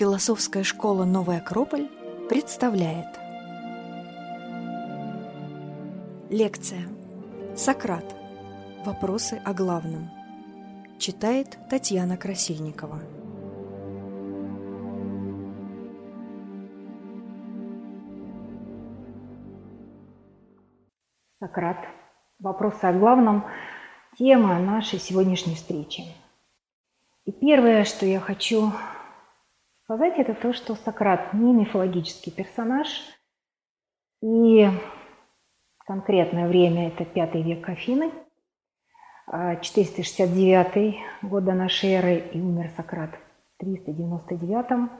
Философская школа «Новый Акрополь» представляет Лекция «Сократ. Вопросы о главном» Читает Татьяна Красильникова Сократ. Вопросы о главном – тема нашей сегодняшней встречи. И первое, что я хочу сказать, это то, что Сократ не мифологический персонаж, и конкретное время – это пятый век Афины, 469 год до нашей эры, и умер Сократ в 399.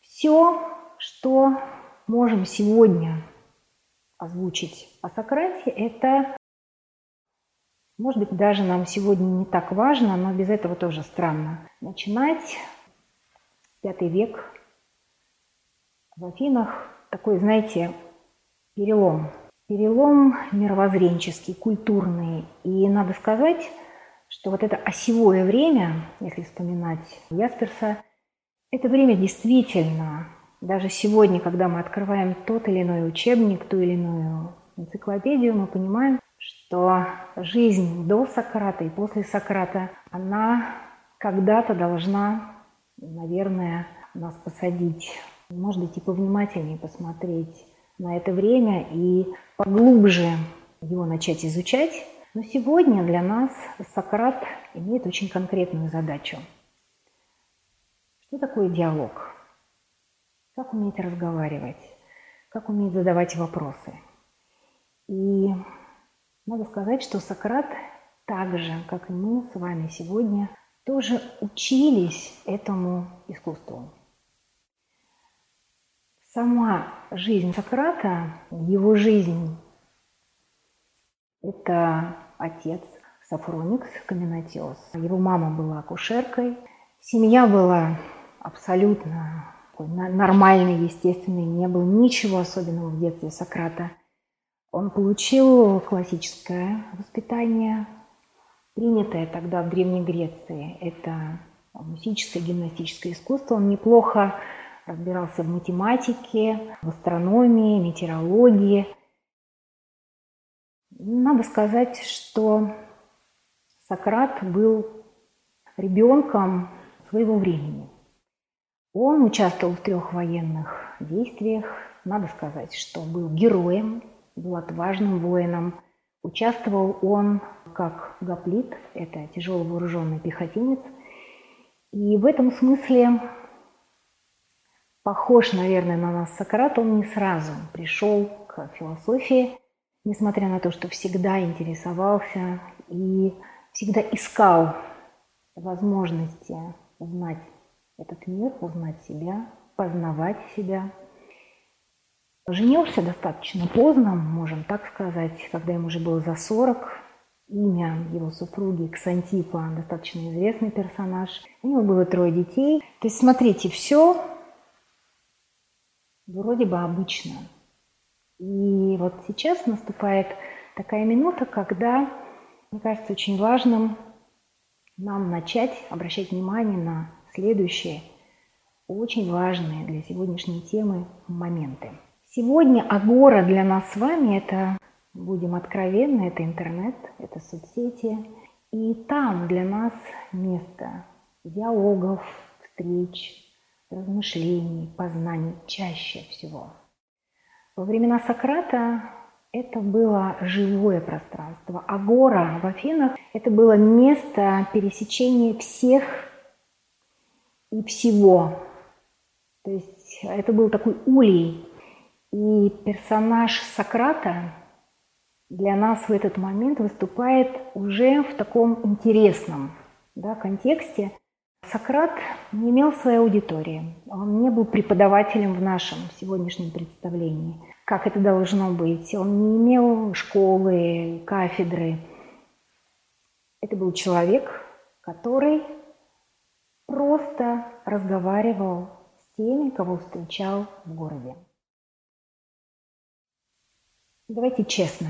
Все, что можем сегодня озвучить о Сократе, это, может быть, даже нам сегодня не так важно, но без этого тоже странно. Начинать пятый век в Афинах, такой, знаете, перелом. Перелом мировоззренческий, культурный. И надо сказать, что вот это осевое время, если вспоминать Ясперса, это время действительно, даже сегодня, когда мы открываем тот или иной учебник, ту или иную энциклопедию, мы понимаем, что жизнь до Сократа и после Сократа, она когда-то должна наверное, нас посадить, может быть, и повнимательнее посмотреть на это время и поглубже его начать изучать. Но сегодня для нас Сократ имеет очень конкретную задачу. Что такое диалог? Как уметь разговаривать? Как уметь задавать вопросы? И надо сказать, что Сократ так же, как и мы с вами сегодня, тоже учились этому искусству. Сама жизнь Сократа, его жизнь, это отец Сафроникс Каменотес. Его мама была акушеркой. Семья была абсолютно нормальной, естественной. Не было ничего особенного в детстве Сократа. Он получил классическое воспитание, принятое тогда в Древней Греции. Это музическое, гимнастическое искусство. Он неплохо разбирался в математике, в астрономии, метеорологии. Надо сказать, что Сократ был ребенком своего времени. Он участвовал в трех военных действиях. Надо сказать, что был героем, был отважным воином – Участвовал он как гоплит, это тяжело вооруженный пехотинец. И в этом смысле похож, наверное, на нас Сократ. Он не сразу пришел к философии, несмотря на то, что всегда интересовался и всегда искал возможности узнать этот мир, узнать себя, познавать себя – Женился достаточно поздно, можем так сказать, когда ему уже было за 40. Имя его супруги Ксантипа, достаточно известный персонаж. У него было трое детей. То есть, смотрите, все вроде бы обычно. И вот сейчас наступает такая минута, когда, мне кажется, очень важным нам начать обращать внимание на следующие очень важные для сегодняшней темы моменты. Сегодня Агора для нас с вами – это, будем откровенны, это интернет, это соцсети. И там для нас место диалогов, встреч, размышлений, познаний чаще всего. Во времена Сократа это было живое пространство. Агора в Афинах – это было место пересечения всех и всего. То есть это был такой улей и персонаж Сократа для нас в этот момент выступает уже в таком интересном да, контексте. Сократ не имел своей аудитории, он не был преподавателем в нашем сегодняшнем представлении, как это должно быть. Он не имел школы, кафедры. Это был человек, который просто разговаривал с теми, кого встречал в городе. Давайте честно.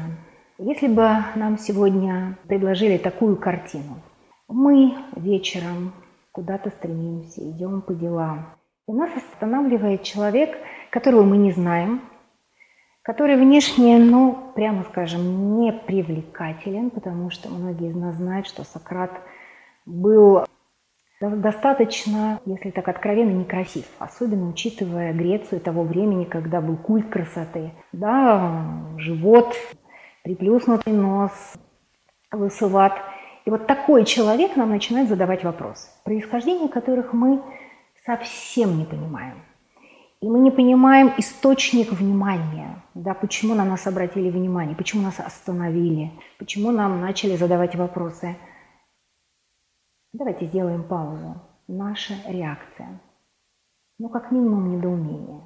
Если бы нам сегодня предложили такую картину, мы вечером куда-то стремимся, идем по делам, И нас останавливает человек, которого мы не знаем, который внешне, ну, прямо скажем, не привлекателен, потому что многие из нас знают, что Сократ был достаточно, если так откровенно, некрасив, особенно учитывая Грецию того времени, когда был культ красоты. Да, живот, приплюснутый нос, лысоват. И вот такой человек нам начинает задавать вопросы, происхождение которых мы совсем не понимаем. И мы не понимаем источник внимания, да, почему на нас обратили внимание, почему нас остановили, почему нам начали задавать вопросы. Давайте сделаем паузу. Наша реакция. Ну, как минимум, недоумение,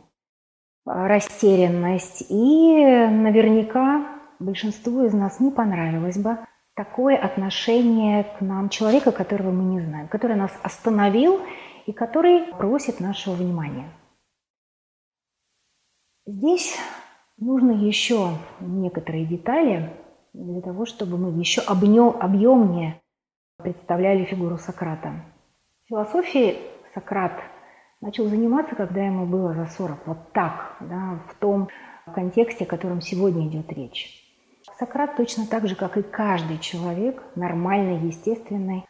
растерянность. И наверняка большинству из нас не понравилось бы такое отношение к нам человека, которого мы не знаем, который нас остановил и который просит нашего внимания. Здесь нужно еще некоторые детали для того, чтобы мы еще объемнее представляли фигуру Сократа. Философией Сократ начал заниматься, когда ему было за 40, вот так, да, в том контексте, о котором сегодня идет речь. Сократ точно так же, как и каждый человек, нормальный, естественный,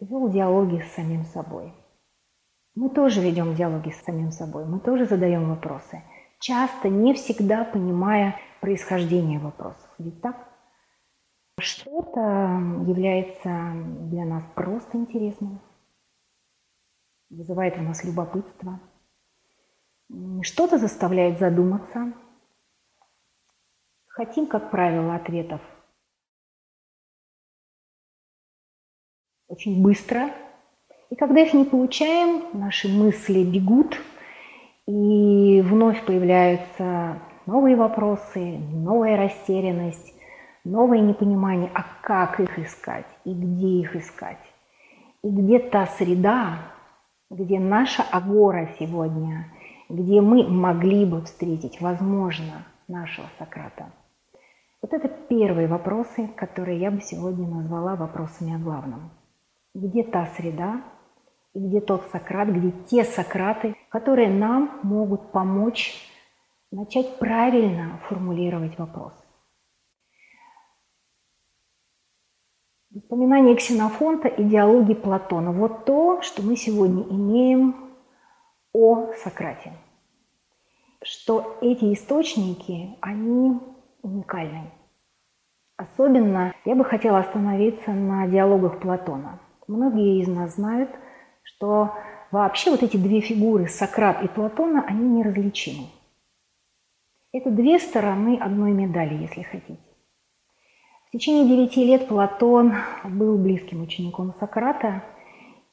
вел диалоги с самим собой. Мы тоже ведем диалоги с самим собой, мы тоже задаем вопросы, часто не всегда понимая происхождение вопросов. Ведь так? Что-то является для нас просто интересным, вызывает у нас любопытство, что-то заставляет задуматься – Хотим, как правило, ответов очень быстро. И когда их не получаем, наши мысли бегут, и вновь появляются новые вопросы, новая растерянность, новое непонимание, а как их искать и где их искать. И где та среда, где наша агора сегодня, где мы могли бы встретить, возможно, нашего Сократа. Вот это первые вопросы, которые я бы сегодня назвала вопросами о главном. Где та среда и где тот Сократ, где те Сократы, которые нам могут помочь начать правильно формулировать вопрос. Воспоминания Ксенофонта и диалоги Платона. Вот то, что мы сегодня имеем о Сократе. Что эти источники, они уникальный. Особенно я бы хотела остановиться на диалогах Платона. Многие из нас знают, что вообще вот эти две фигуры, Сократ и Платона, они неразличимы. Это две стороны одной медали, если хотите. В течение девяти лет Платон был близким учеником Сократа,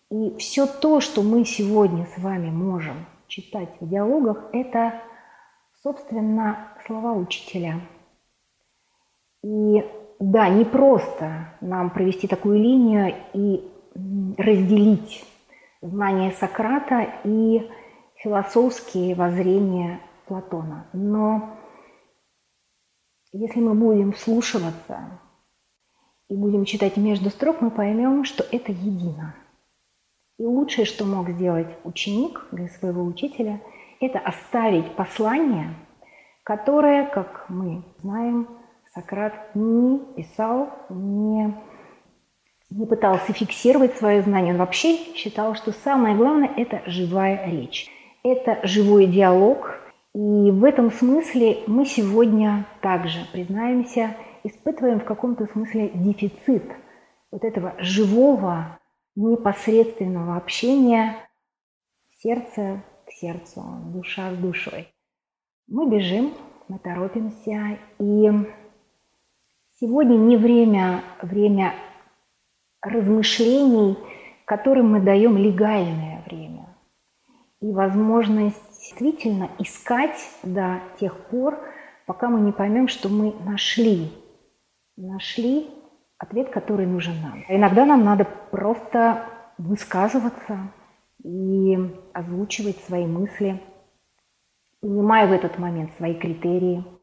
и все то, что мы сегодня с вами можем читать в диалогах, это, собственно, слова учителя – и да, не просто нам провести такую линию и разделить знания Сократа и философские воззрения Платона. Но если мы будем вслушиваться и будем читать между строк, мы поймем, что это едино. И лучшее, что мог сделать ученик для своего учителя, это оставить послание, которое, как мы знаем, Сократ не писал, не, не пытался фиксировать свое знание. Он вообще считал, что самое главное – это живая речь. Это живой диалог. И в этом смысле мы сегодня также, признаемся, испытываем в каком-то смысле дефицит вот этого живого, непосредственного общения сердце к сердцу, душа с душой. Мы бежим, мы торопимся, и Сегодня не время, время размышлений, которым мы даем легальное время. И возможность действительно искать до тех пор, пока мы не поймем, что мы нашли, нашли ответ, который нужен нам. Иногда нам надо просто высказываться и озвучивать свои мысли, понимая в этот момент свои критерии –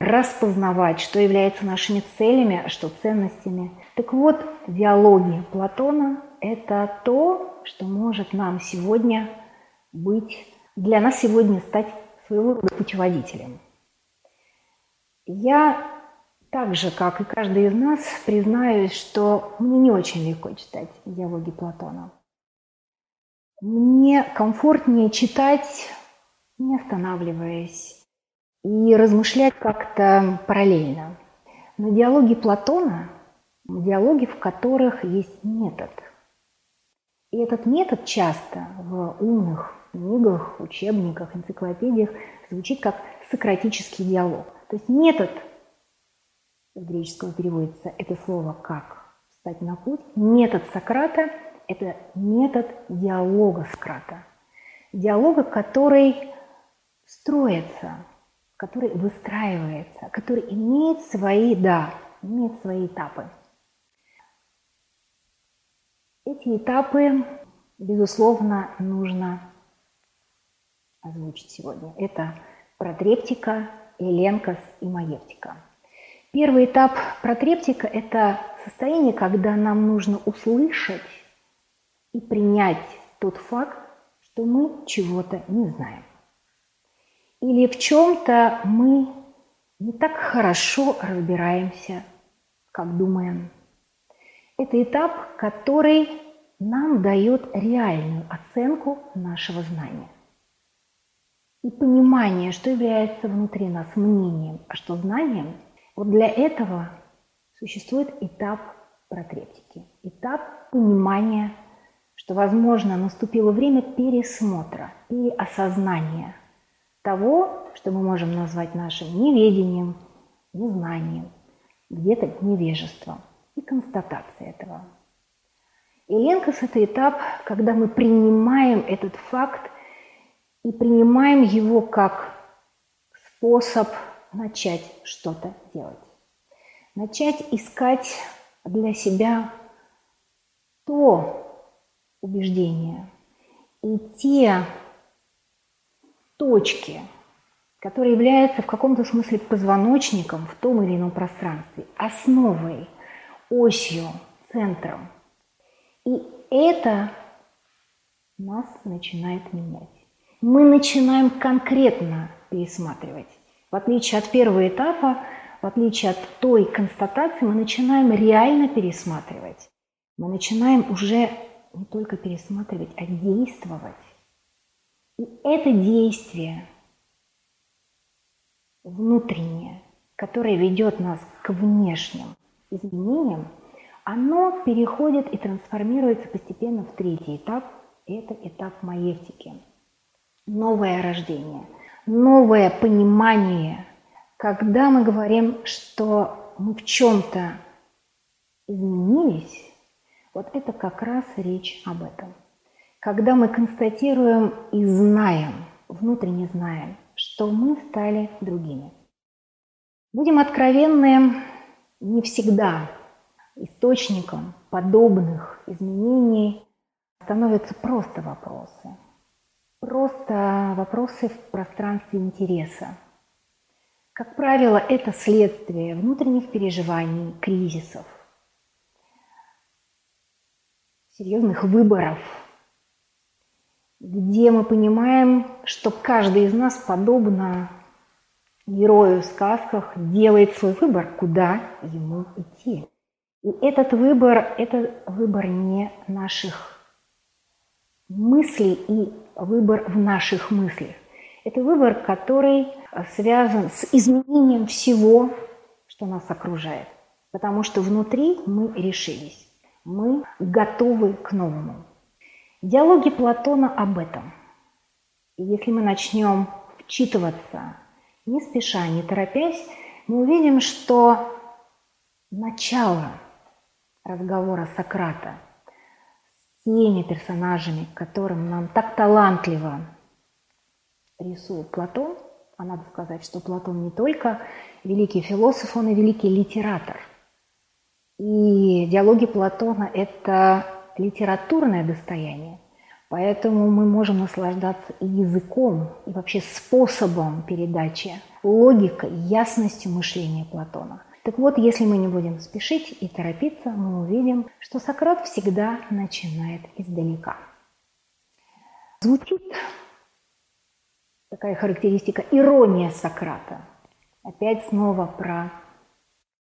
распознавать, что является нашими целями, а что ценностями. Так вот, диалоги Платона – это то, что может нам сегодня быть, для нас сегодня стать своего рода путеводителем. Я так же, как и каждый из нас, признаюсь, что мне не очень легко читать диалоги Платона. Мне комфортнее читать, не останавливаясь, и размышлять как-то параллельно. Но диалоги Платона – диалоги, в которых есть метод. И этот метод часто в умных книгах, учебниках, энциклопедиях звучит как сократический диалог. То есть метод – с греческого переводится это слово как «встать на путь». Метод Сократа – это метод диалога Сократа. Диалога, который строится, который выстраивается, который имеет свои, да, имеет свои этапы. Эти этапы, безусловно, нужно озвучить сегодня. Это протрептика, эленкос и маевтика – Первый этап протрептика – это состояние, когда нам нужно услышать и принять тот факт, что мы чего-то не знаем. Или в чем-то мы не так хорошо разбираемся, как думаем. Это этап, который нам дает реальную оценку нашего знания. И понимание, что является внутри нас мнением, а что знанием – вот для этого существует этап протрептики, этап понимания, что, возможно, наступило время пересмотра, переосознания того, что мы можем назвать нашим неведением, незнанием, где-то невежеством и констатацией этого. И ленкос – это этап, когда мы принимаем этот факт и принимаем его как способ начать что-то делать. Начать искать для себя то убеждение и те точки, которые являются в каком-то смысле позвоночником в том или ином пространстве, основой, осью, центром. И это нас начинает менять. Мы начинаем конкретно пересматривать в отличие от первого этапа, в отличие от той констатации, мы начинаем реально пересматривать. Мы начинаем уже не только пересматривать, а действовать. И это действие внутреннее, которое ведет нас к внешним изменениям, оно переходит и трансформируется постепенно в третий этап. Это этап маевтики. Новое рождение – новое понимание, когда мы говорим, что мы в чем-то изменились, вот это как раз речь об этом. Когда мы констатируем и знаем, внутренне знаем, что мы стали другими. Будем откровенны, не всегда источником подобных изменений становятся просто вопросы – Просто вопросы в пространстве интереса. Как правило, это следствие внутренних переживаний, кризисов, серьезных выборов, где мы понимаем, что каждый из нас, подобно герою в сказках, делает свой выбор, куда ему идти. И этот выбор – это выбор не наших мыслей и выбор в наших мыслях. Это выбор, который связан с изменением всего, что нас окружает. Потому что внутри мы решились. Мы готовы к новому. Диалоги Платона об этом. И если мы начнем вчитываться, не спеша, не торопясь, мы увидим, что начало разговора Сократа – теми персонажами, которым нам так талантливо рисует Платон, а надо сказать, что Платон не только великий философ, он и великий литератор. И диалоги Платона – это литературное достояние, поэтому мы можем наслаждаться языком, и вообще способом передачи, логикой, ясностью мышления Платона – так вот, если мы не будем спешить и торопиться, мы увидим, что Сократ всегда начинает издалека. Звучит такая характеристика ирония Сократа. Опять снова про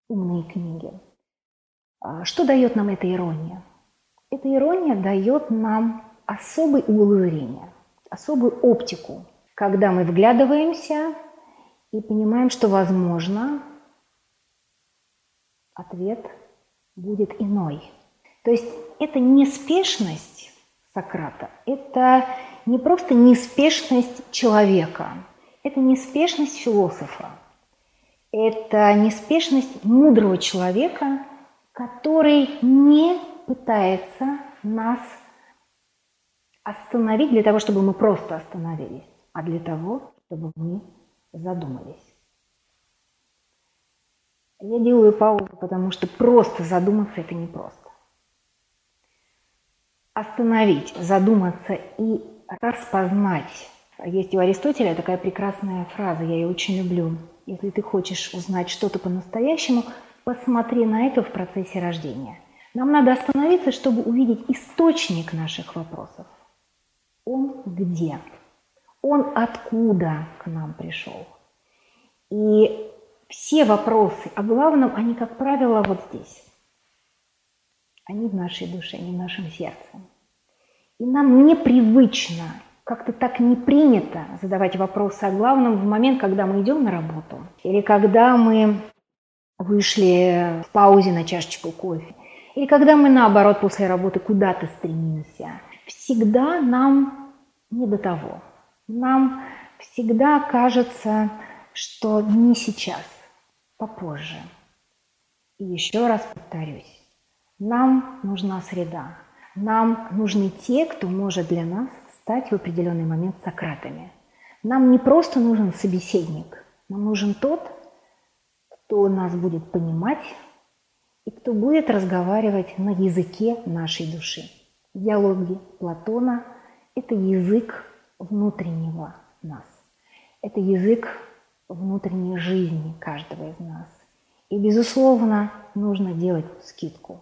умные книги. А что дает нам эта ирония? Эта ирония дает нам особый угол зрения, особую оптику, когда мы вглядываемся и понимаем, что, возможно, ответ будет иной. То есть это неспешность Сократа, это не просто неспешность человека, это неспешность философа, это неспешность мудрого человека, который не пытается нас остановить для того, чтобы мы просто остановились, а для того, чтобы мы задумались. Я делаю паузу, потому что просто задуматься это непросто. Остановить, задуматься и распознать. Есть у Аристотеля такая прекрасная фраза, я ее очень люблю. Если ты хочешь узнать что-то по-настоящему, посмотри на это в процессе рождения. Нам надо остановиться, чтобы увидеть источник наших вопросов. Он где? Он откуда к нам пришел? И все вопросы о главном, они, как правило, вот здесь. Они в нашей душе, не в нашем сердце. И нам непривычно, как-то так не принято задавать вопросы о главном в момент, когда мы идем на работу или когда мы вышли в паузе на чашечку кофе, или когда мы, наоборот, после работы куда-то стремимся. Всегда нам не до того. Нам всегда кажется, что не сейчас попозже. И еще раз повторюсь, нам нужна среда. Нам нужны те, кто может для нас стать в определенный момент Сократами. Нам не просто нужен собеседник, нам нужен тот, кто нас будет понимать и кто будет разговаривать на языке нашей души. Диалоги Платона – это язык внутреннего нас. Это язык внутренней жизни каждого из нас. И, безусловно, нужно делать скидку.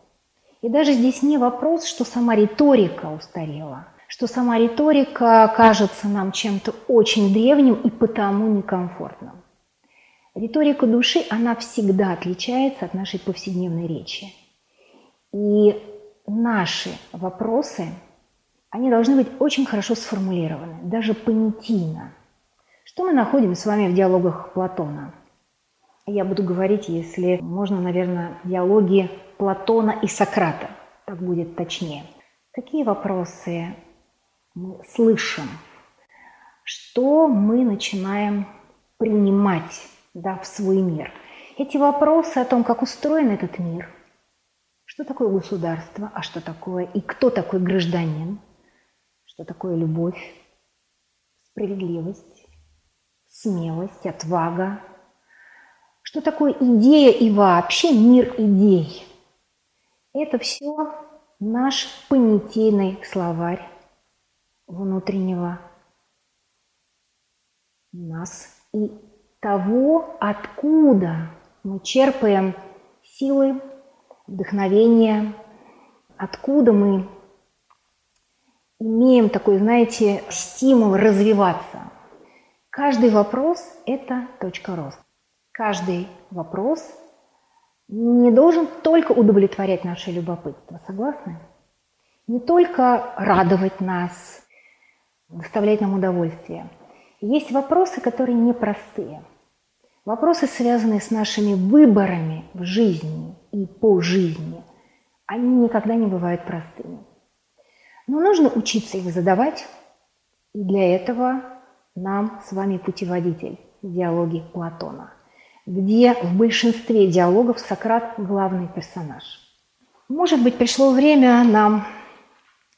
И даже здесь не вопрос, что сама риторика устарела, что сама риторика кажется нам чем-то очень древним и потому некомфортным. Риторика души, она всегда отличается от нашей повседневной речи. И наши вопросы, они должны быть очень хорошо сформулированы, даже понятийно – что мы находим с вами в диалогах Платона? Я буду говорить, если можно, наверное, диалоги Платона и Сократа. Так будет точнее. Какие вопросы мы слышим? Что мы начинаем принимать да, в свой мир? Эти вопросы о том, как устроен этот мир, что такое государство, а что такое и кто такой гражданин, что такое любовь, справедливость, смелость, отвага. Что такое идея и вообще мир идей? Это все наш понятийный словарь внутреннего нас и того, откуда мы черпаем силы, вдохновение, откуда мы имеем такой, знаете, стимул развиваться. Каждый вопрос – это точка роста. Каждый вопрос не должен только удовлетворять наше любопытство, согласны? Не только радовать нас, доставлять нам удовольствие. Есть вопросы, которые непростые. Вопросы, связанные с нашими выборами в жизни и по жизни, они никогда не бывают простыми. Но нужно учиться их задавать, и для этого нам с вами путеводитель диалоги Платона, где в большинстве диалогов Сократ главный персонаж. Может быть, пришло время нам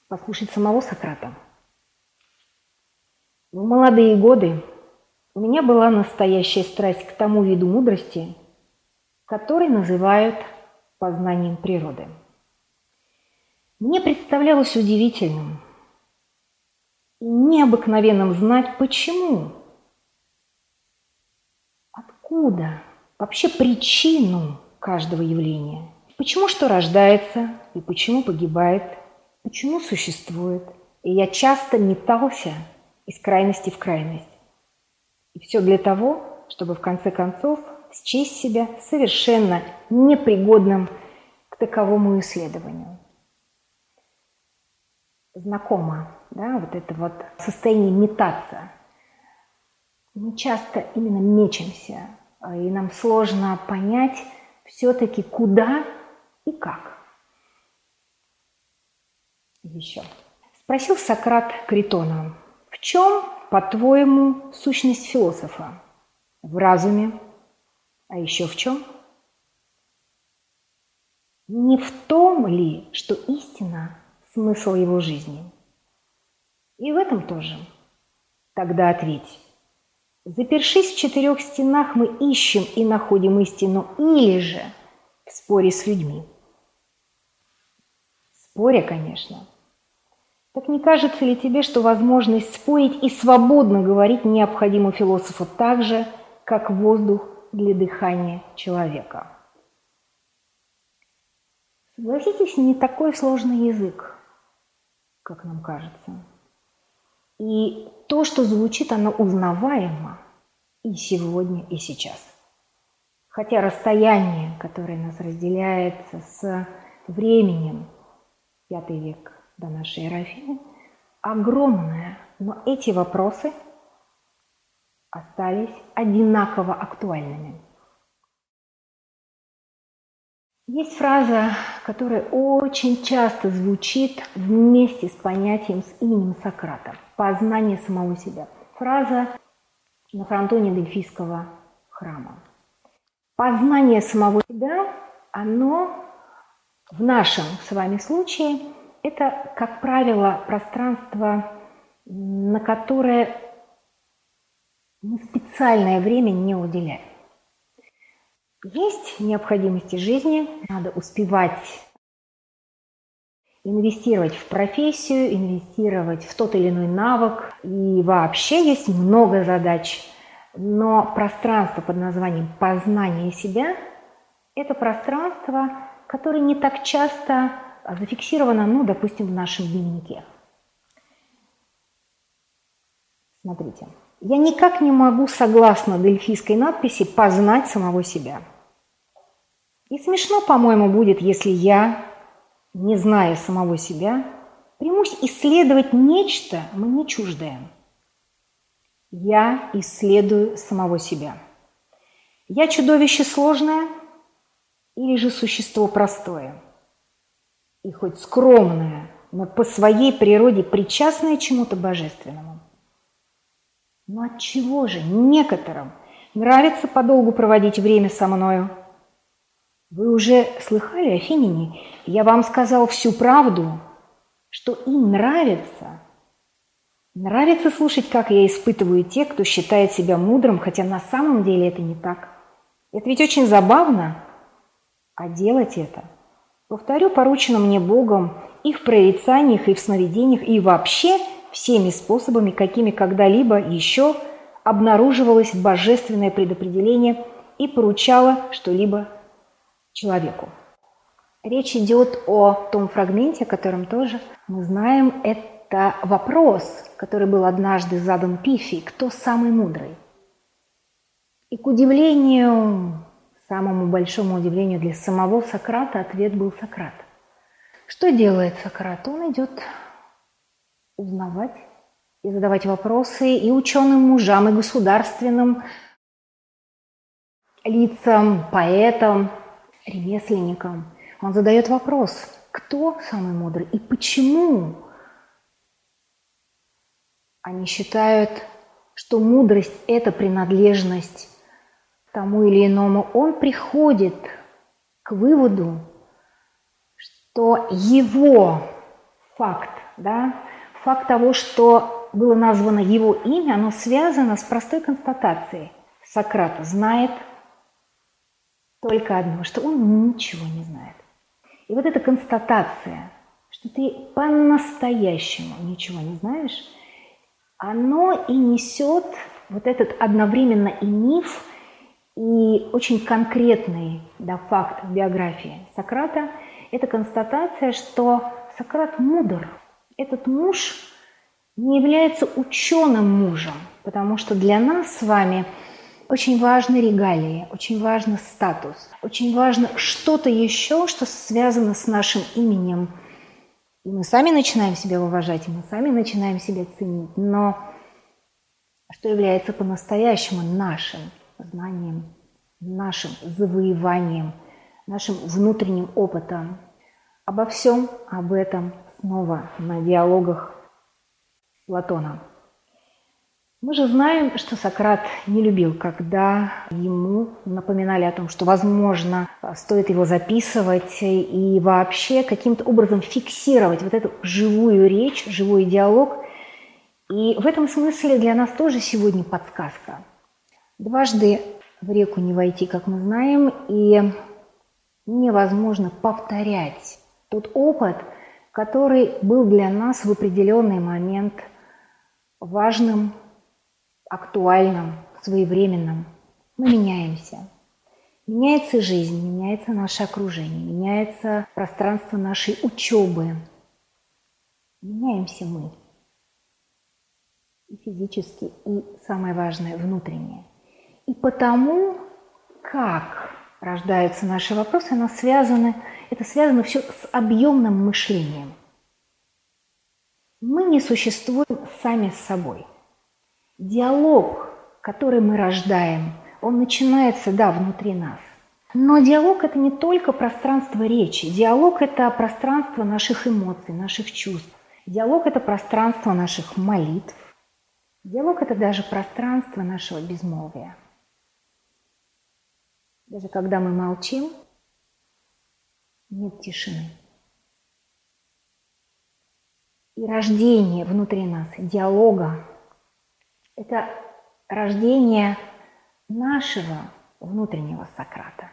послушать самого Сократа. В молодые годы у меня была настоящая страсть к тому виду мудрости, который называют познанием природы. Мне представлялось удивительным – и необыкновенным знать, почему, откуда, вообще причину каждого явления. Почему что рождается и почему погибает, почему существует. И я часто метался из крайности в крайность. И все для того, чтобы в конце концов счесть себя совершенно непригодным к таковому исследованию. Знакомо, да, вот это вот состояние метаться. Мы часто именно мечемся, и нам сложно понять все-таки куда и как. Еще. Спросил Сократ Критона, в чем, по-твоему, сущность философа? В разуме, а еще в чем? Не в том ли, что истина – смысл его жизни? И в этом тоже. Тогда ответь. Запершись в четырех стенах, мы ищем и находим истину, или же в споре с людьми. В споре, конечно. Так не кажется ли тебе, что возможность спорить и свободно говорить необходима философу так же, как воздух для дыхания человека. Согласитесь, не такой сложный язык, как нам кажется. И то, что звучит, оно узнаваемо и сегодня, и сейчас. Хотя расстояние, которое нас разделяет с временем, пятый век до нашей эры, огромное, но эти вопросы – остались одинаково актуальными. Есть фраза, которая очень часто звучит вместе с понятием, с именем Сократа – познание самого себя. Фраза на фронтоне Дельфийского храма. Познание самого себя, оно в нашем с вами случае, это, как правило, пространство, на которое мы специальное время не уделяем. Есть необходимости жизни, надо успевать инвестировать в профессию, инвестировать в тот или иной навык. И вообще есть много задач. Но пространство под названием познание себя – это пространство, которое не так часто зафиксировано, ну, допустим, в нашем дневнике. Смотрите. Я никак не могу, согласно дельфийской надписи, познать самого себя. И смешно, по-моему, будет, если я, не зная самого себя, примусь исследовать нечто мне чуждое. Я исследую самого себя. Я чудовище сложное или же существо простое? И хоть скромное, но по своей природе причастное чему-то божественному. Но от чего же некоторым нравится подолгу проводить время со мною? Вы уже слыхали, Афинине, я вам сказал всю правду, что им нравится. Нравится слушать, как я испытываю тех, кто считает себя мудрым, хотя на самом деле это не так. Это ведь очень забавно. А делать это, повторю, поручено мне Богом и в прорицаниях, и в сновидениях, и вообще – всеми способами, какими когда-либо еще обнаруживалось божественное предопределение и поручало что-либо человеку. Речь идет о том фрагменте, о котором тоже мы знаем. Это вопрос, который был однажды задан Пифи. Кто самый мудрый? И к удивлению, самому большому удивлению для самого Сократа, ответ был Сократ. Что делает Сократ? Он идет узнавать и задавать вопросы и ученым мужам, и государственным лицам, поэтам, ремесленникам. Он задает вопрос, кто самый мудрый и почему они считают, что мудрость – это принадлежность тому или иному. Он приходит к выводу, что его факт, да, факт того, что было названо его имя, оно связано с простой констатацией. Сократ знает только одно, что он ничего не знает. И вот эта констатация, что ты по-настоящему ничего не знаешь, оно и несет вот этот одновременно и миф, и очень конкретный да, факт в биографии Сократа – это констатация, что Сократ мудр – этот муж не является ученым мужем, потому что для нас с вами очень важны регалии, очень важен статус, очень важно что-то еще, что связано с нашим именем. И мы сами начинаем себя уважать, и мы сами начинаем себя ценить. Но что является по-настоящему нашим знанием, нашим завоеванием, нашим внутренним опытом. Обо всем об этом снова на диалогах Платона. Мы же знаем, что Сократ не любил, когда ему напоминали о том, что, возможно, стоит его записывать и вообще каким-то образом фиксировать вот эту живую речь, живой диалог. И в этом смысле для нас тоже сегодня подсказка. Дважды в реку не войти, как мы знаем, и невозможно повторять тот опыт, который был для нас в определенный момент важным, актуальным, своевременным. Мы меняемся. Меняется жизнь, меняется наше окружение, меняется пространство нашей учебы. Меняемся мы. И физически, и самое важное, внутреннее. И потому, как рождаются наши вопросы, оно связано, это связано все с объемным мышлением. Мы не существуем сами с собой. Диалог, который мы рождаем, он начинается, да, внутри нас. Но диалог – это не только пространство речи. Диалог – это пространство наших эмоций, наших чувств. Диалог – это пространство наших молитв. Диалог – это даже пространство нашего безмолвия. Даже когда мы молчим, нет тишины. И рождение внутри нас диалога – это рождение нашего внутреннего Сократа.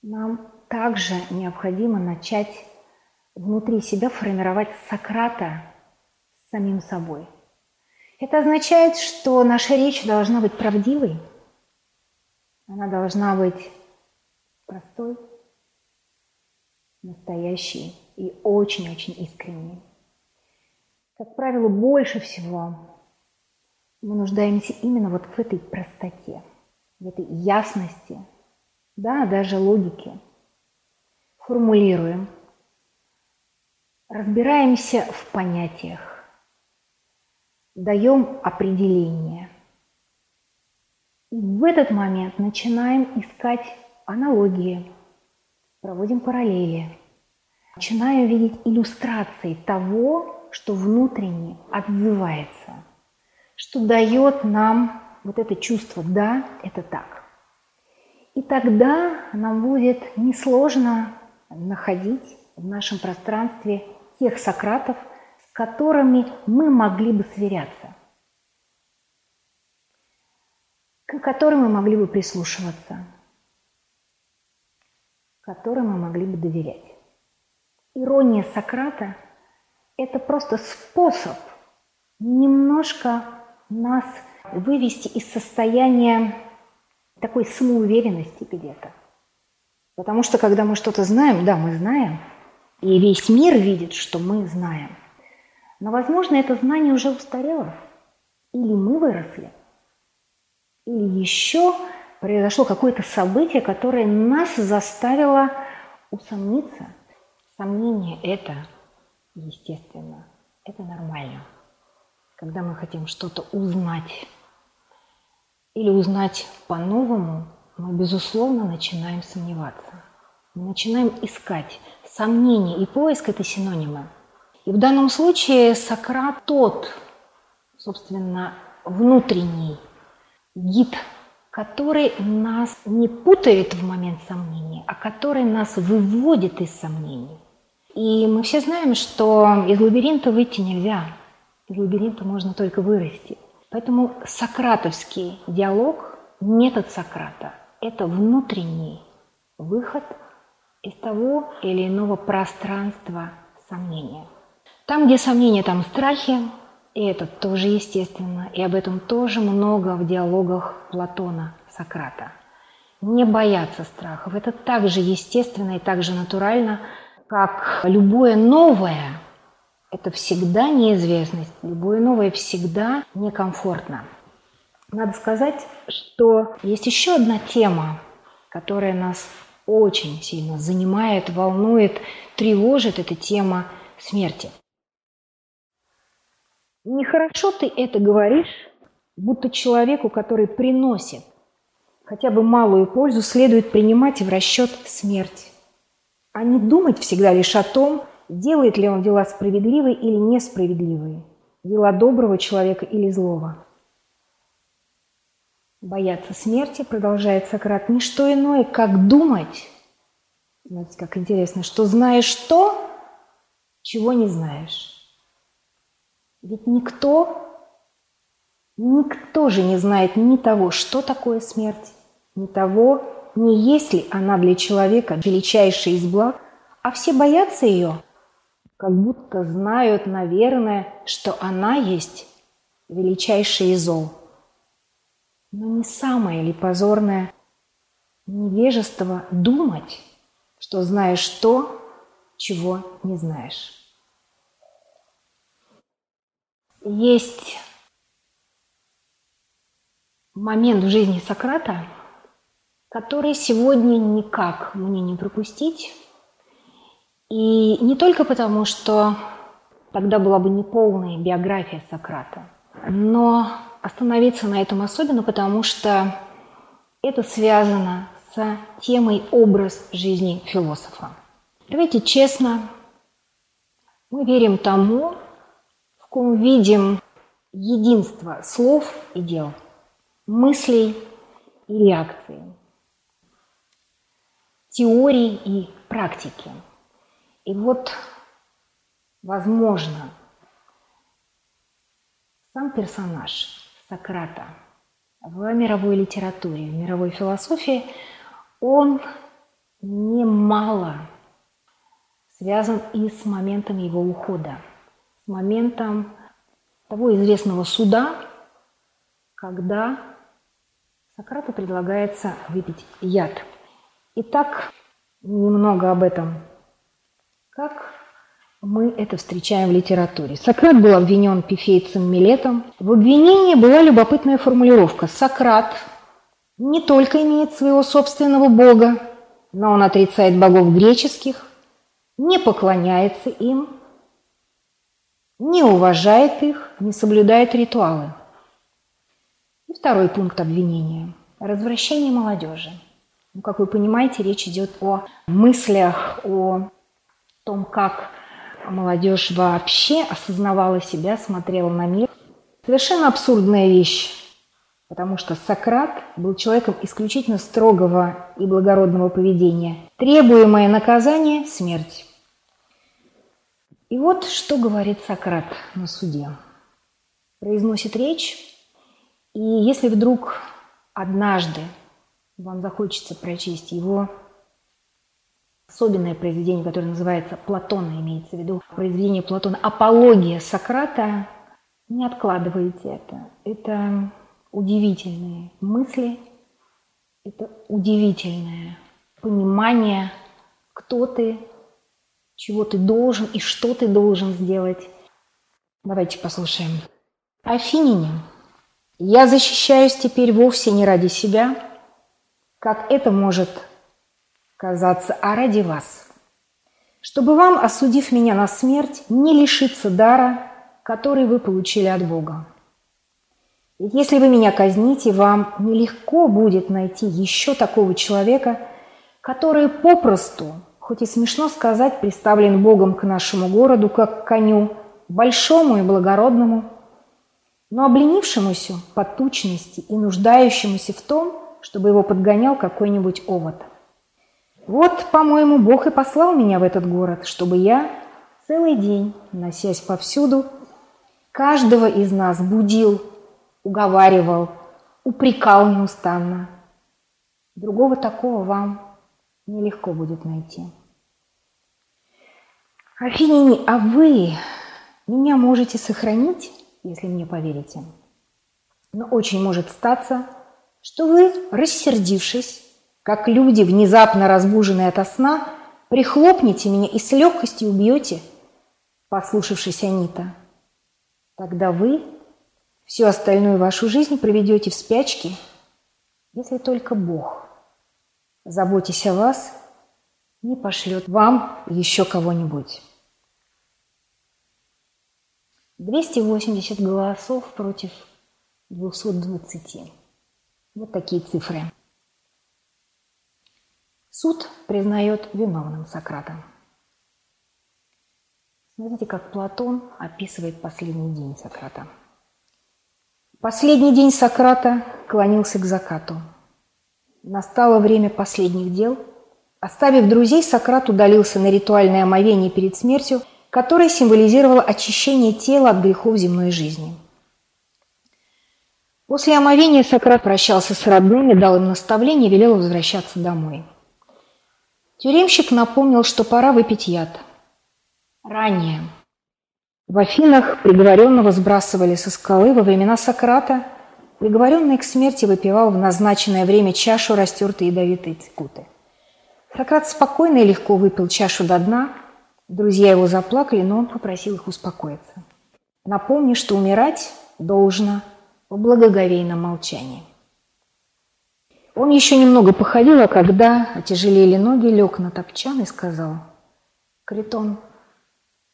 Нам также необходимо начать внутри себя формировать Сократа самим собой. Это означает, что наша речь должна быть правдивой, она должна быть простой, настоящей и очень-очень искренней. Как правило, больше всего мы нуждаемся именно вот в этой простоте, в этой ясности, да, даже логике. Формулируем, разбираемся в понятиях, даем определение – в этот момент начинаем искать аналогии, проводим параллели, начинаем видеть иллюстрации того, что внутренне отзывается, что дает нам вот это чувство «да, это так». И тогда нам будет несложно находить в нашем пространстве тех Сократов, с которыми мы могли бы сверяться – к которым мы могли бы прислушиваться, которым мы могли бы доверять. Ирония Сократа – это просто способ немножко нас вывести из состояния такой самоуверенности где-то. Потому что когда мы что-то знаем, да, мы знаем, и весь мир видит, что мы знаем. Но, возможно, это знание уже устарело, или мы выросли – или еще произошло какое-то событие, которое нас заставило усомниться. Сомнение – это естественно, это нормально. Когда мы хотим что-то узнать или узнать по-новому, мы, безусловно, начинаем сомневаться. Мы начинаем искать. Сомнение и поиск – это синонимы. И в данном случае Сократ тот, собственно, внутренний гид, который нас не путает в момент сомнения, а который нас выводит из сомнений. И мы все знаем, что из лабиринта выйти нельзя. Из лабиринта можно только вырасти. Поэтому сократовский диалог, метод Сократа – это внутренний выход из того или иного пространства сомнения. Там, где сомнения, там страхи, и это тоже естественно, и об этом тоже много в диалогах Платона, Сократа. Не бояться страхов. Это так же естественно и так же натурально, как любое новое это всегда неизвестность. Любое новое всегда некомфортно. Надо сказать, что есть еще одна тема, которая нас очень сильно занимает, волнует, тревожит. Это тема смерти. Нехорошо ты это говоришь, будто человеку, который приносит хотя бы малую пользу, следует принимать в расчет смерть, а не думать всегда лишь о том, делает ли он дела справедливые или несправедливые, дела доброго человека или злого. Бояться смерти, продолжает Сократ, не что иное, как думать. Знаете, как интересно, что знаешь то, чего не знаешь. Ведь никто, никто же не знает ни того, что такое смерть, ни того, не есть ли она для человека величайшая из благ, а все боятся ее, как будто знают, наверное, что она есть величайший из зол. Но не самое ли позорное невежество думать, что знаешь то, чего не знаешь? Есть момент в жизни Сократа, который сегодня никак мне не пропустить. И не только потому, что тогда была бы неполная биография Сократа, но остановиться на этом особенно, потому что это связано с темой образ жизни философа. Давайте честно, мы верим тому, в ком видим единство слов и дел, мыслей и реакций, теории и практики. И вот, возможно, сам персонаж Сократа в мировой литературе, в мировой философии, он немало связан и с моментом его ухода, моментом того известного суда, когда Сократу предлагается выпить яд. Итак, немного об этом. Как мы это встречаем в литературе. Сократ был обвинен пифейцем Милетом. В обвинении была любопытная формулировка. Сократ не только имеет своего собственного бога, но он отрицает богов греческих, не поклоняется им, не уважает их, не соблюдает ритуалы. И второй пункт обвинения – развращение молодежи. Ну, как вы понимаете, речь идет о мыслях, о том, как молодежь вообще осознавала себя, смотрела на мир. Совершенно абсурдная вещь, потому что Сократ был человеком исключительно строгого и благородного поведения. Требуемое наказание – смерть. И вот что говорит Сократ на суде. Произносит речь, и если вдруг однажды вам захочется прочесть его особенное произведение, которое называется «Платона», имеется в виду произведение Платона «Апология Сократа», не откладывайте это. Это удивительные мысли, это удивительное понимание, кто ты, чего ты должен и что ты должен сделать. Давайте послушаем. Афиняне, я защищаюсь теперь вовсе не ради себя, как это может казаться, а ради вас, чтобы вам, осудив меня на смерть, не лишиться дара, который вы получили от Бога. Ведь если вы меня казните, вам нелегко будет найти еще такого человека, который попросту, хоть и смешно сказать, представлен Богом к нашему городу, как коню, большому и благородному, но обленившемуся по тучности и нуждающемуся в том, чтобы его подгонял какой-нибудь овод – вот, по-моему, Бог и послал меня в этот город, чтобы я целый день, носясь повсюду, каждого из нас будил, уговаривал, упрекал неустанно. Другого такого вам нелегко будет найти. Афиняне, а вы меня можете сохранить, если мне поверите. Но очень может статься, что вы, рассердившись, как люди, внезапно разбуженные ото сна, прихлопнете меня и с легкостью убьете, послушавшись Анита. Тогда вы всю остальную вашу жизнь проведете в спячке, если только Бог, заботясь о вас, не пошлет вам еще кого-нибудь. 280 голосов против 220. Вот такие цифры. Суд признает виновным Сократа. Смотрите, как Платон описывает последний день Сократа. Последний день Сократа клонился к закату. Настало время последних дел. Оставив друзей, Сократ удалился на ритуальное омовение перед смертью, которое символизировало очищение тела от грехов земной жизни. После омовения Сократ прощался с родными, дал им наставление и велел возвращаться домой. Тюремщик напомнил, что пора выпить яд. Ранее в Афинах приговоренного сбрасывали со скалы во времена Сократа. Приговоренный к смерти выпивал в назначенное время чашу растертой ядовитой цикуты. Сократ спокойно и легко выпил чашу до дна. Друзья его заплакали, но он попросил их успокоиться. Напомни, что умирать должно в благоговейном молчании. Он еще немного походил, а когда отяжелели ноги, лег на топчан и сказал, «Критон,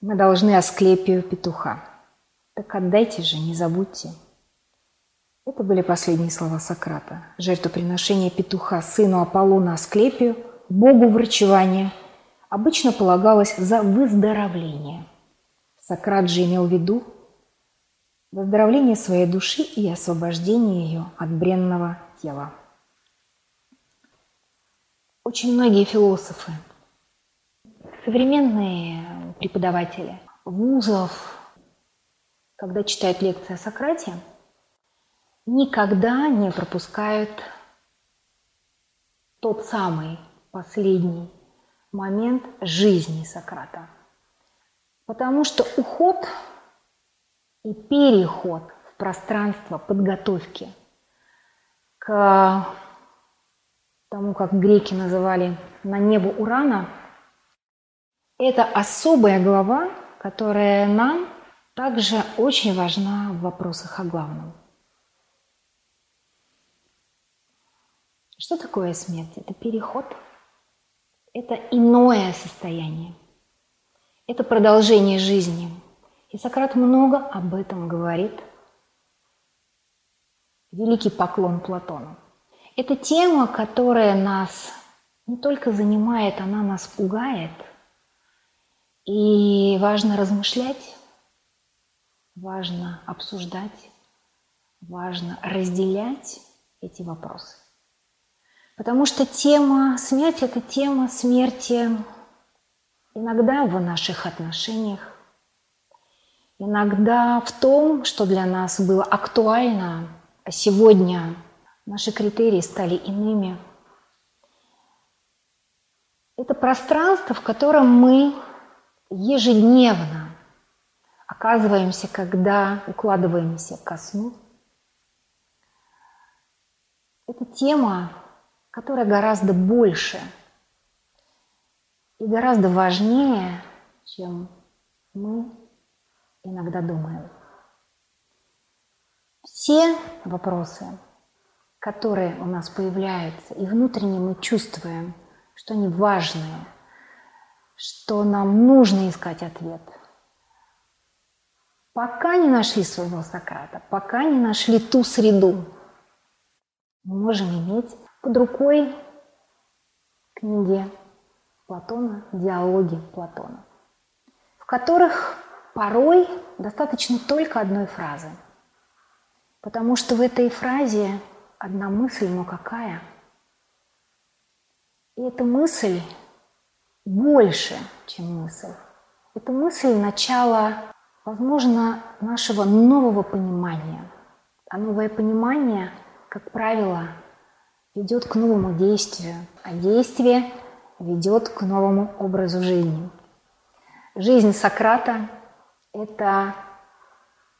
мы должны Асклепию петуха. Так отдайте же, не забудьте». Это были последние слова Сократа. Жертвоприношение петуха сыну Аполлона Асклепию, богу врачевания, обычно полагалось за выздоровление. Сократ же имел в виду выздоровление своей души и освобождение ее от бренного тела. Очень многие философы, современные преподаватели вузов, когда читают лекции о Сократе, никогда не пропускают тот самый последний момент жизни Сократа. Потому что уход и переход в пространство подготовки к тому, как греки называли на небо Урана, это особая глава, которая нам также очень важна в вопросах о главном. Что такое смерть? Это переход, это иное состояние, это продолжение жизни. И Сократ много об этом говорит. Великий поклон Платону. Это тема, которая нас не только занимает, она нас пугает. И важно размышлять, важно обсуждать, важно разделять эти вопросы. Потому что тема смерти – это тема смерти иногда в наших отношениях, иногда в том, что для нас было актуально, а сегодня – Наши критерии стали иными. Это пространство, в котором мы ежедневно оказываемся, когда укладываемся ко сну. Это тема, которая гораздо больше и гораздо важнее, чем мы иногда думаем. Все вопросы которые у нас появляются, и внутренне мы чувствуем, что они важные, что нам нужно искать ответ. Пока не нашли своего Сократа, пока не нашли ту среду, мы можем иметь под рукой книги Платона, диалоги Платона, в которых порой достаточно только одной фразы. Потому что в этой фразе одна мысль, но какая? И эта мысль больше, чем мысль. Это мысль начала, возможно, нашего нового понимания. А новое понимание, как правило, ведет к новому действию, а действие ведет к новому образу жизни. Жизнь Сократа – это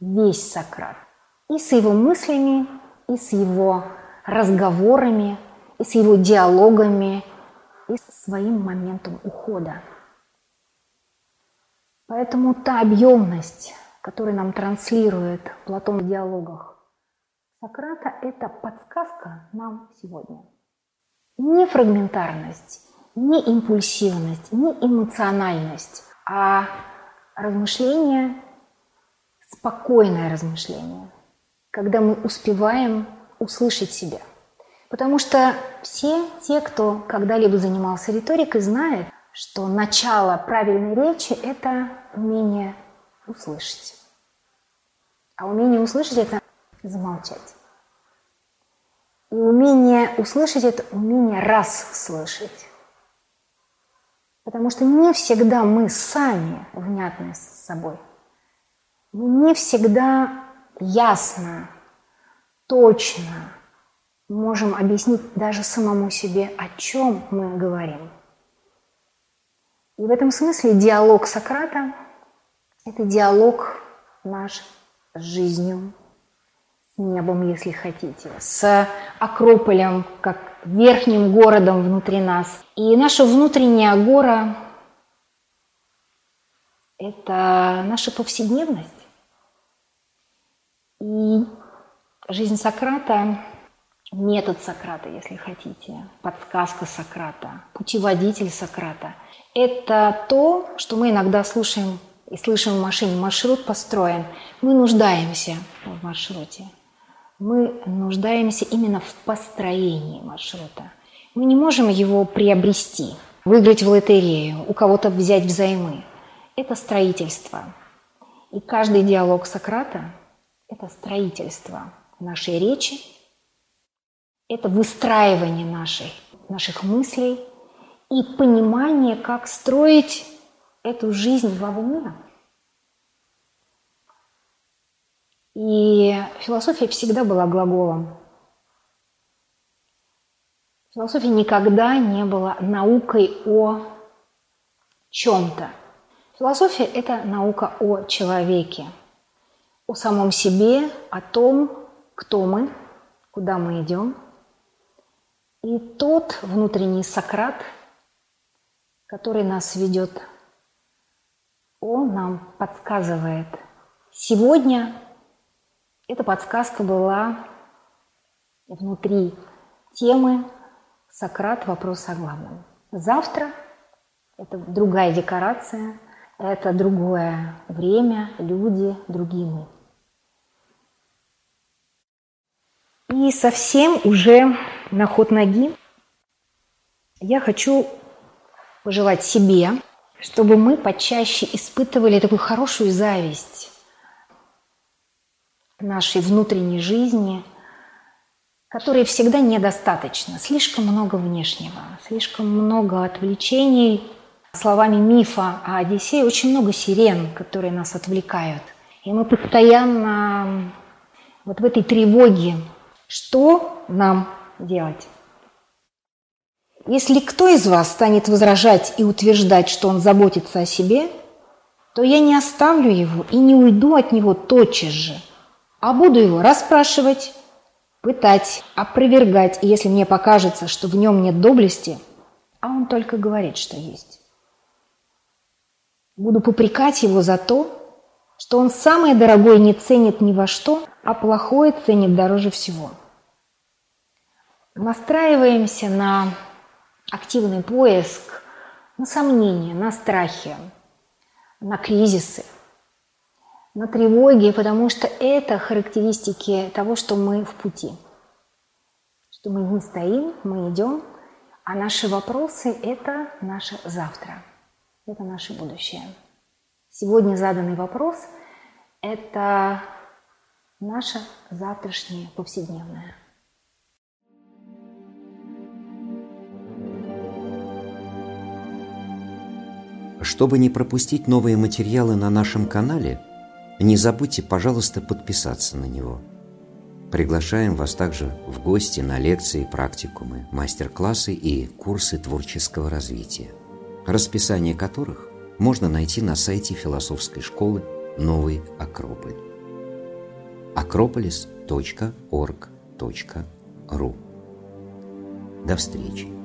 весь Сократ. И с его мыслями, и с его разговорами, и с его диалогами, и с своим моментом ухода. Поэтому та объемность, которую нам транслирует Платон в диалогах Сократа, это подсказка нам сегодня. Не фрагментарность, не импульсивность, не эмоциональность, а размышление, спокойное размышление, когда мы успеваем услышать себя. Потому что все те, кто когда-либо занимался риторикой, знают, что начало правильной речи – это умение услышать. А умение услышать – это замолчать. И умение услышать – это умение раз слышать. Потому что не всегда мы сами внятны с собой. Мы не всегда ясно, точно можем объяснить даже самому себе, о чем мы говорим. И в этом смысле диалог Сократа – это диалог наш с жизнью, небом, если хотите, с Акрополем, как верхним городом внутри нас. И наша внутренняя гора – это наша повседневность. И жизнь Сократа, метод Сократа, если хотите, подсказка Сократа, путеводитель Сократа – это то, что мы иногда слушаем и слышим в машине. Маршрут построен. Мы нуждаемся в маршруте – мы нуждаемся именно в построении маршрута. Мы не можем его приобрести, выиграть в лотерею, у кого-то взять взаймы. Это строительство. И каждый диалог Сократа – это строительство нашей речи, это выстраивание нашей, наших мыслей и понимание, как строить эту жизнь вовне – И философия всегда была глаголом. Философия никогда не была наукой о чем-то. Философия – это наука о человеке, о самом себе, о том, кто мы, куда мы идем. И тот внутренний Сократ, который нас ведет, он нам подсказывает. Сегодня эта подсказка была внутри темы «Сократ. Вопрос о главном». Завтра это другая декорация, это другое время, люди, другие мы. И совсем уже на ход ноги я хочу пожелать себе, чтобы мы почаще испытывали такую хорошую зависть нашей внутренней жизни, которой всегда недостаточно. Слишком много внешнего, слишком много отвлечений. Словами мифа о Одиссее очень много сирен, которые нас отвлекают. И мы постоянно вот в этой тревоге, что нам делать? Если кто из вас станет возражать и утверждать, что он заботится о себе, то я не оставлю его и не уйду от него тотчас же – а буду его расспрашивать, пытать, опровергать, и если мне покажется, что в нем нет доблести, а он только говорит, что есть. Буду попрекать его за то, что он самое дорогое не ценит ни во что, а плохое ценит дороже всего. Настраиваемся на активный поиск, на сомнения, на страхи, на кризисы – на тревоге, потому что это характеристики того, что мы в пути. Что мы не стоим, мы идем, а наши вопросы – это наше завтра, это наше будущее. Сегодня заданный вопрос – это наше завтрашнее повседневное. Чтобы не пропустить новые материалы на нашем канале – не забудьте, пожалуйста, подписаться на него. Приглашаем вас также в гости на лекции, практикумы, мастер-классы и курсы творческого развития, расписание которых можно найти на сайте философской школы «Новый Акрополь» акрополис.орг.ру До встречи!